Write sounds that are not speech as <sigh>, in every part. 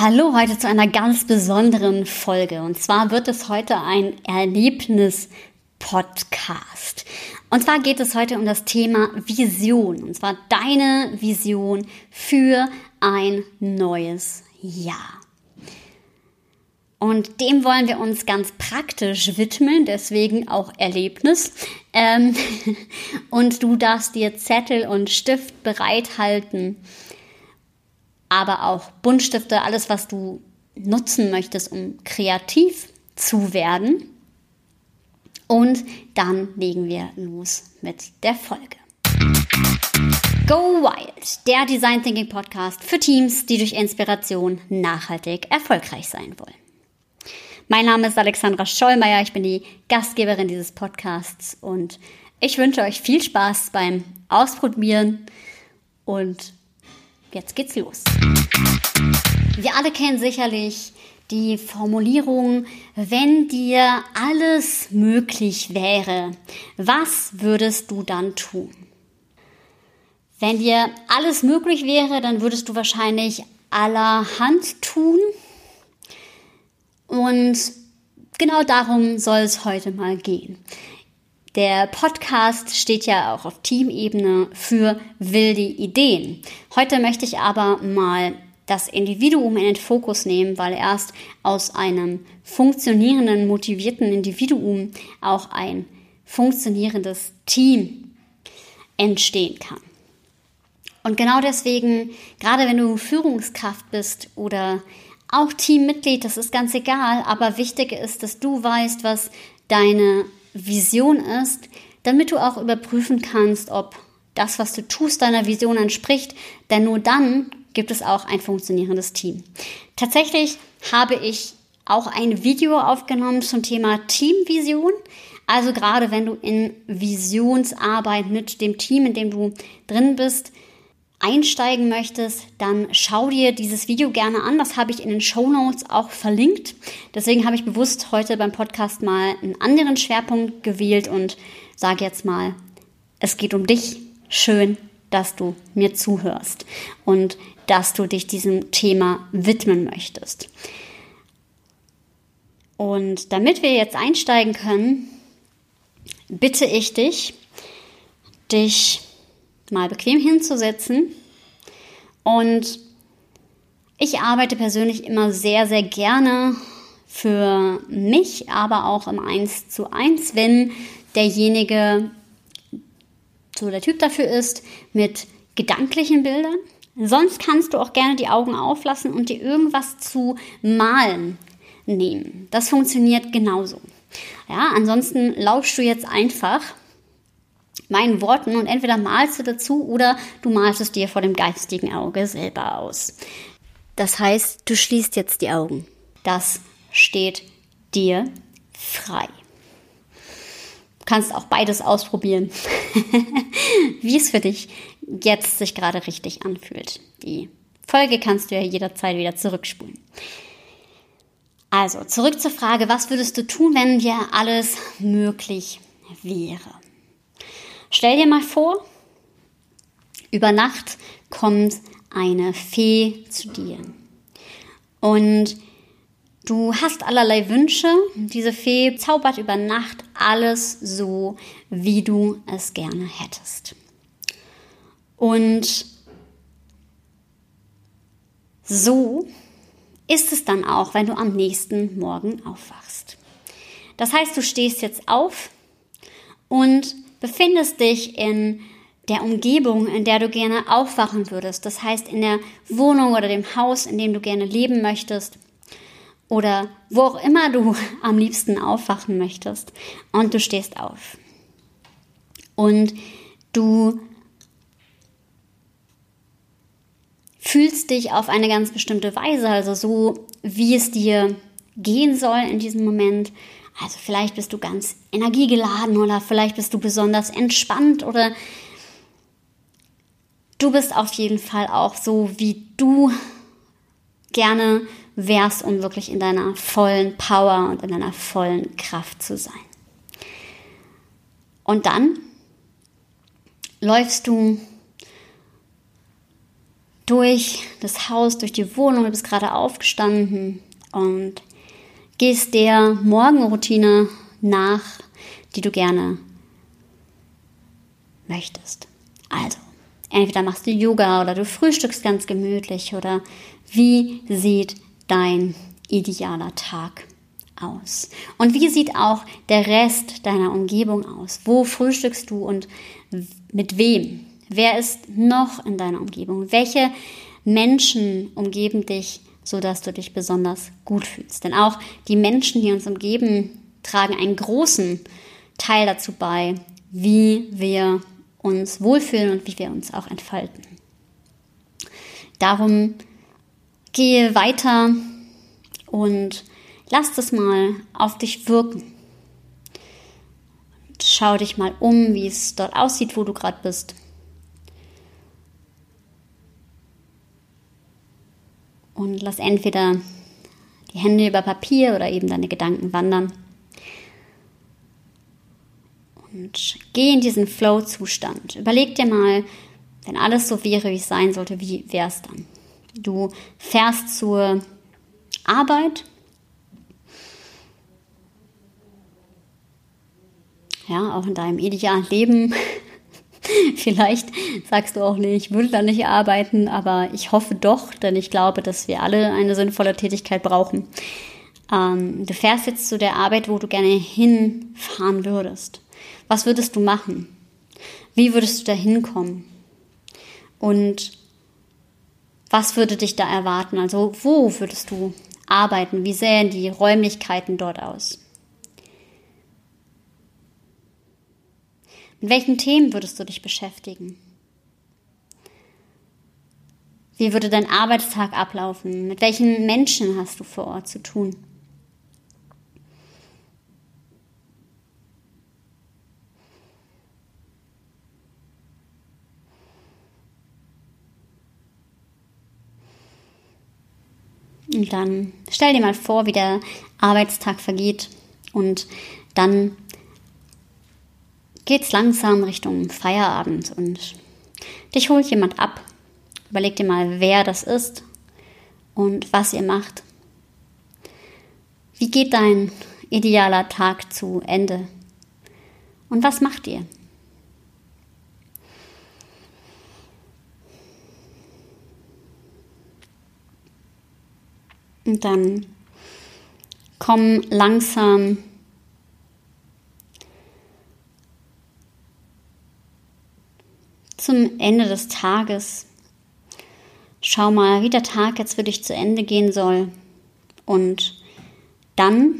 Hallo heute zu einer ganz besonderen Folge. Und zwar wird es heute ein Erlebnis-Podcast. Und zwar geht es heute um das Thema Vision. Und zwar deine Vision für ein neues Jahr. Und dem wollen wir uns ganz praktisch widmen, deswegen auch Erlebnis. Ähm <laughs> und du darfst dir Zettel und Stift bereithalten aber auch Buntstifte, alles, was du nutzen möchtest, um kreativ zu werden. Und dann legen wir los mit der Folge. Go Wild, der Design Thinking Podcast für Teams, die durch Inspiration nachhaltig erfolgreich sein wollen. Mein Name ist Alexandra Schollmeier, ich bin die Gastgeberin dieses Podcasts und ich wünsche euch viel Spaß beim Ausprobieren und Jetzt geht's los. Wir alle kennen sicherlich die Formulierung, wenn dir alles möglich wäre, was würdest du dann tun? Wenn dir alles möglich wäre, dann würdest du wahrscheinlich allerhand tun. Und genau darum soll es heute mal gehen. Der Podcast steht ja auch auf Teamebene für wilde Ideen. Heute möchte ich aber mal das Individuum in den Fokus nehmen, weil erst aus einem funktionierenden, motivierten Individuum auch ein funktionierendes Team entstehen kann. Und genau deswegen, gerade wenn du Führungskraft bist oder auch Teammitglied, das ist ganz egal, aber wichtig ist, dass du weißt, was deine Vision ist, damit du auch überprüfen kannst, ob das, was du tust, deiner Vision entspricht, denn nur dann gibt es auch ein funktionierendes Team. Tatsächlich habe ich auch ein Video aufgenommen zum Thema Teamvision. Also gerade wenn du in Visionsarbeit mit dem Team, in dem du drin bist, einsteigen möchtest, dann schau dir dieses Video gerne an. Das habe ich in den Show Notes auch verlinkt. Deswegen habe ich bewusst heute beim Podcast mal einen anderen Schwerpunkt gewählt und sage jetzt mal, es geht um dich. Schön, dass du mir zuhörst und dass du dich diesem Thema widmen möchtest. Und damit wir jetzt einsteigen können, bitte ich dich, dich mal bequem hinzusetzen. Und ich arbeite persönlich immer sehr, sehr gerne für mich, aber auch im Eins zu eins, wenn derjenige so der Typ dafür ist, mit gedanklichen Bildern. Sonst kannst du auch gerne die Augen auflassen und dir irgendwas zu malen nehmen. Das funktioniert genauso. Ja, ansonsten lauschst du jetzt einfach meinen Worten und entweder malst du dazu oder du malst es dir vor dem geistigen Auge selber aus. Das heißt, du schließt jetzt die Augen. Das steht dir frei. Du kannst auch beides ausprobieren, <laughs> wie es für dich jetzt sich gerade richtig anfühlt. Die Folge kannst du ja jederzeit wieder zurückspulen. Also, zurück zur Frage, was würdest du tun, wenn dir alles möglich wäre? Stell dir mal vor, über Nacht kommt eine Fee zu dir. Und du hast allerlei Wünsche. Diese Fee zaubert über Nacht alles so, wie du es gerne hättest. Und so ist es dann auch, wenn du am nächsten Morgen aufwachst. Das heißt, du stehst jetzt auf und befindest dich in der Umgebung, in der du gerne aufwachen würdest. Das heißt, in der Wohnung oder dem Haus, in dem du gerne leben möchtest. Oder wo auch immer du <laughs> am liebsten aufwachen möchtest. Und du stehst auf. Und du fühlst dich auf eine ganz bestimmte Weise, also so, wie es dir gehen soll in diesem Moment. Also vielleicht bist du ganz energiegeladen oder vielleicht bist du besonders entspannt oder du bist auf jeden Fall auch so, wie du gerne wärst, um wirklich in deiner vollen Power und in deiner vollen Kraft zu sein. Und dann läufst du durch das Haus, durch die Wohnung, du bist gerade aufgestanden und gehst der Morgenroutine nach, die du gerne möchtest. Also, entweder machst du Yoga oder du frühstückst ganz gemütlich oder wie sieht dein idealer Tag aus? Und wie sieht auch der Rest deiner Umgebung aus? Wo frühstückst du und mit wem? Wer ist noch in deiner Umgebung? Welche Menschen umgeben dich, sodass du dich besonders gut fühlst? Denn auch die Menschen, die uns umgeben, tragen einen großen Teil dazu bei, wie wir uns wohlfühlen und wie wir uns auch entfalten. Darum gehe weiter und lass das mal auf dich wirken. Schau dich mal um, wie es dort aussieht, wo du gerade bist. Und lass entweder die Hände über Papier oder eben deine Gedanken wandern. Und geh in diesen Flow-Zustand. Überleg dir mal, wenn alles so wäre, wie es sein sollte, wie wäre es dann? Du fährst zur Arbeit. Ja, auch in deinem idealen Leben. <laughs> Vielleicht sagst du auch nicht, ich würde da nicht arbeiten, aber ich hoffe doch, denn ich glaube, dass wir alle eine sinnvolle Tätigkeit brauchen. Ähm, du fährst jetzt zu der Arbeit, wo du gerne hinfahren würdest. Was würdest du machen? Wie würdest du da hinkommen? Und was würde dich da erwarten? Also wo würdest du arbeiten? Wie sähen die Räumlichkeiten dort aus? Mit welchen Themen würdest du dich beschäftigen? Wie würde dein Arbeitstag ablaufen? Mit welchen Menschen hast du vor Ort zu tun? Und dann stell dir mal vor, wie der Arbeitstag vergeht und dann geht es langsam Richtung Feierabend und dich holt jemand ab. Überleg dir mal, wer das ist und was ihr macht. Wie geht dein idealer Tag zu Ende? Und was macht ihr? Und dann komm langsam zum Ende des Tages. Schau mal, wie der Tag jetzt für dich zu Ende gehen soll. Und dann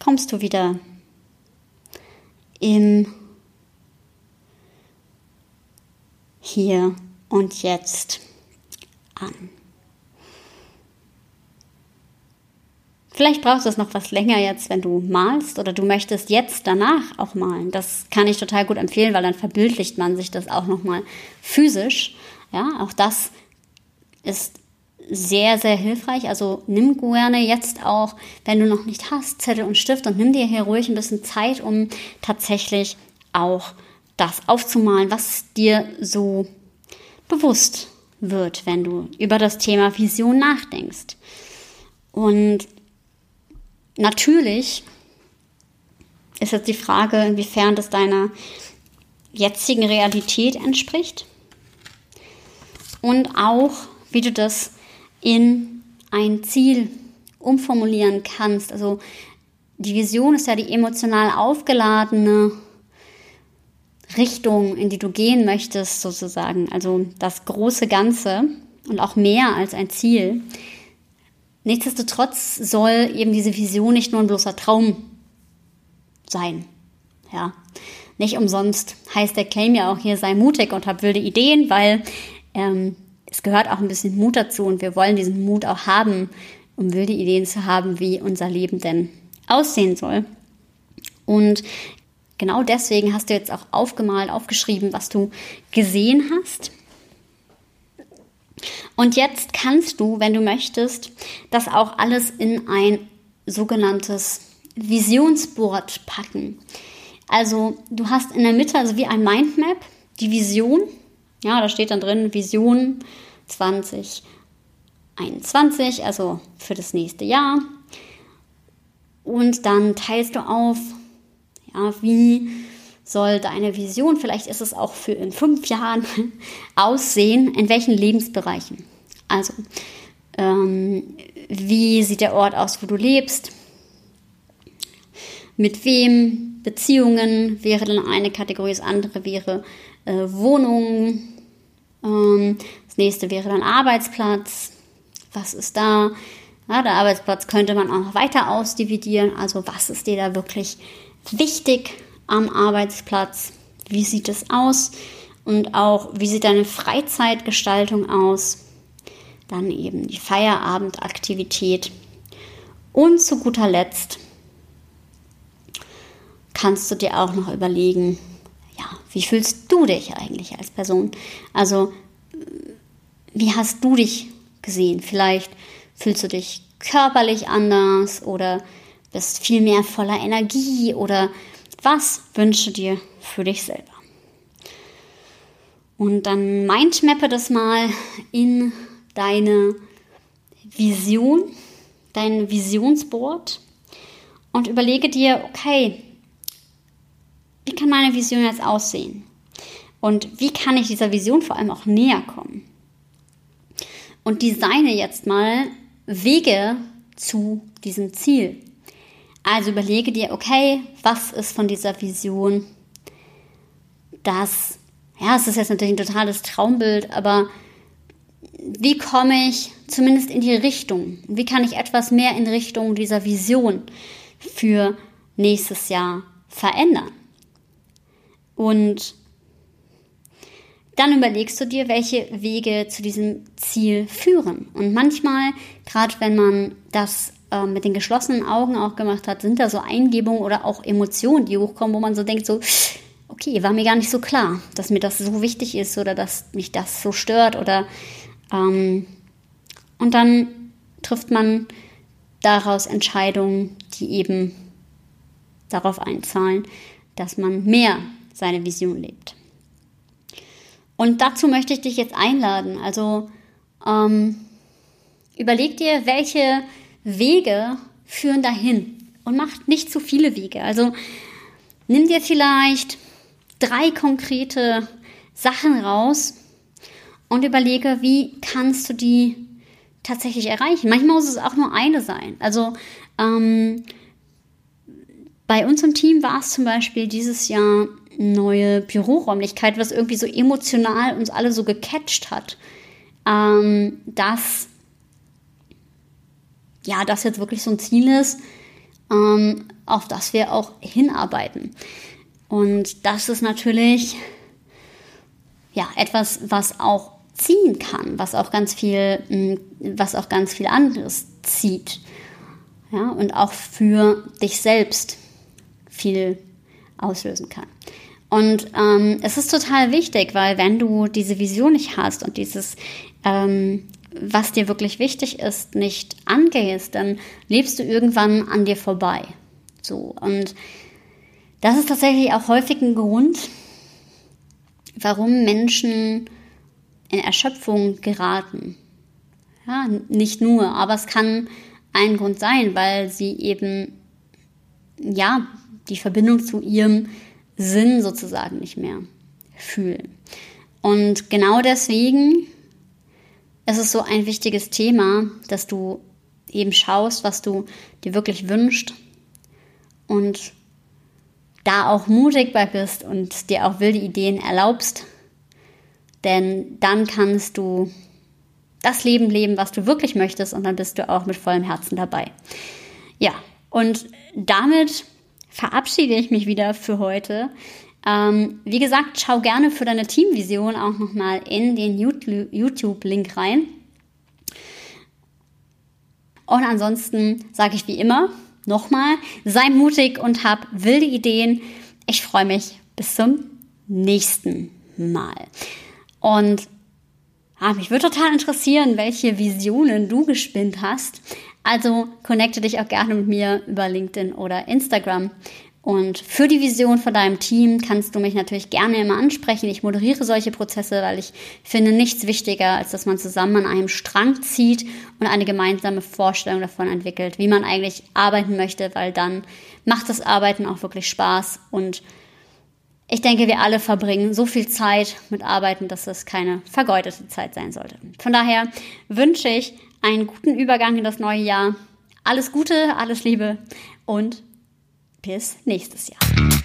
kommst du wieder im Hier und Jetzt an. Vielleicht brauchst du es noch was länger jetzt, wenn du malst oder du möchtest jetzt danach auch malen. Das kann ich total gut empfehlen, weil dann verbildlicht man sich das auch nochmal physisch. Ja, auch das ist sehr, sehr hilfreich. Also nimm gerne jetzt auch, wenn du noch nicht hast, Zettel und Stift und nimm dir hier ruhig ein bisschen Zeit, um tatsächlich auch das aufzumalen, was dir so bewusst wird, wenn du über das Thema Vision nachdenkst. Und natürlich ist jetzt die Frage, inwiefern das deiner jetzigen Realität entspricht und auch, wie du das in ein Ziel umformulieren kannst. Also die Vision ist ja die emotional aufgeladene Richtung, in die du gehen möchtest, sozusagen. Also das große Ganze und auch mehr als ein Ziel. Nichtsdestotrotz soll eben diese Vision nicht nur ein bloßer Traum sein. Ja, nicht umsonst heißt der Claim ja auch hier, sei mutig und hab wilde Ideen, weil ähm, es gehört auch ein bisschen Mut dazu und wir wollen diesen Mut auch haben, um wilde Ideen zu haben, wie unser Leben denn aussehen soll. Und genau deswegen hast du jetzt auch aufgemalt, aufgeschrieben, was du gesehen hast. Und jetzt kannst du, wenn du möchtest, das auch alles in ein sogenanntes Visionsboard packen. Also du hast in der Mitte, also wie ein Mindmap, die Vision Ja, da steht dann drin Vision 2021, also für das nächste Jahr. Und dann teilst du auf, ja, wie soll deine Vision, vielleicht ist es auch für in fünf Jahren, <laughs> aussehen, in welchen Lebensbereichen. Also, ähm, wie sieht der Ort aus, wo du lebst? Mit wem? Beziehungen wäre dann eine Kategorie, das andere wäre äh, Wohnungen. Ähm, das nächste wäre dann Arbeitsplatz. Was ist da? Ja, der Arbeitsplatz könnte man auch noch weiter ausdividieren. Also was ist dir da wirklich wichtig am Arbeitsplatz? Wie sieht es aus? Und auch, wie sieht deine Freizeitgestaltung aus? Dann eben die Feierabendaktivität. Und zu guter Letzt kannst du dir auch noch überlegen, ja, wie fühlst du dich eigentlich als Person? Also, wie hast du dich gesehen? Vielleicht fühlst du dich körperlich anders oder bist viel mehr voller Energie oder was wünschst du dir für dich selber? Und dann mindmappe das mal in deine Vision, dein Visionsboard und überlege dir, okay, wie kann meine Vision jetzt aussehen? Und wie kann ich dieser Vision vor allem auch näher kommen? Und designe jetzt mal Wege zu diesem Ziel. Also überlege dir, okay, was ist von dieser Vision das, ja, es ist jetzt natürlich ein totales Traumbild, aber wie komme ich zumindest in die Richtung? Wie kann ich etwas mehr in Richtung dieser Vision für nächstes Jahr verändern? Und dann überlegst du dir, welche Wege zu diesem Ziel führen. Und manchmal, gerade wenn man das äh, mit den geschlossenen Augen auch gemacht hat, sind da so Eingebungen oder auch Emotionen, die hochkommen, wo man so denkt, so, okay, war mir gar nicht so klar, dass mir das so wichtig ist oder dass mich das so stört oder ähm, und dann trifft man daraus Entscheidungen, die eben darauf einzahlen, dass man mehr seine Vision lebt. Und dazu möchte ich dich jetzt einladen. Also ähm, überleg dir, welche Wege führen dahin und mach nicht zu viele Wege. Also nimm dir vielleicht drei konkrete Sachen raus und überlege, wie kannst du die tatsächlich erreichen. Manchmal muss es auch nur eine sein. Also ähm, bei uns im Team war es zum Beispiel dieses Jahr neue Büroräumlichkeit, was irgendwie so emotional uns alle so gecatcht hat, ähm, dass ja, das jetzt wirklich so ein Ziel ist, ähm, auf das wir auch hinarbeiten. Und das ist natürlich ja etwas, was auch ziehen kann, was auch ganz viel, mm, was auch ganz viel anderes zieht. Ja, und auch für dich selbst viel auslösen kann. Und ähm, es ist total wichtig, weil wenn du diese Vision nicht hast und dieses, ähm, was dir wirklich wichtig ist, nicht angehst, dann lebst du irgendwann an dir vorbei. So und das ist tatsächlich auch häufig ein Grund, warum Menschen in Erschöpfung geraten. Ja, nicht nur, aber es kann ein Grund sein, weil sie eben ja die Verbindung zu ihrem Sinn sozusagen nicht mehr fühlen. Und genau deswegen ist es so ein wichtiges Thema, dass du eben schaust, was du dir wirklich wünschst und da auch mutig bei bist und dir auch wilde Ideen erlaubst, denn dann kannst du das Leben leben, was du wirklich möchtest und dann bist du auch mit vollem Herzen dabei. Ja, und damit verabschiede ich mich wieder für heute. Ähm, wie gesagt, schau gerne für deine Teamvision auch nochmal in den YouTube-Link rein. Und ansonsten sage ich wie immer nochmal, sei mutig und hab wilde Ideen. Ich freue mich bis zum nächsten Mal. Und ja, mich würde total interessieren, welche Visionen du gespinnt hast. Also connecte dich auch gerne mit mir über LinkedIn oder Instagram. Und für die Vision von deinem Team kannst du mich natürlich gerne immer ansprechen. Ich moderiere solche Prozesse, weil ich finde nichts wichtiger, als dass man zusammen an einem Strang zieht und eine gemeinsame Vorstellung davon entwickelt, wie man eigentlich arbeiten möchte, weil dann macht das Arbeiten auch wirklich Spaß und ich denke, wir alle verbringen so viel Zeit mit Arbeiten, dass es keine vergeudete Zeit sein sollte. Von daher wünsche ich einen guten Übergang in das neue Jahr. Alles Gute, alles Liebe und bis nächstes Jahr.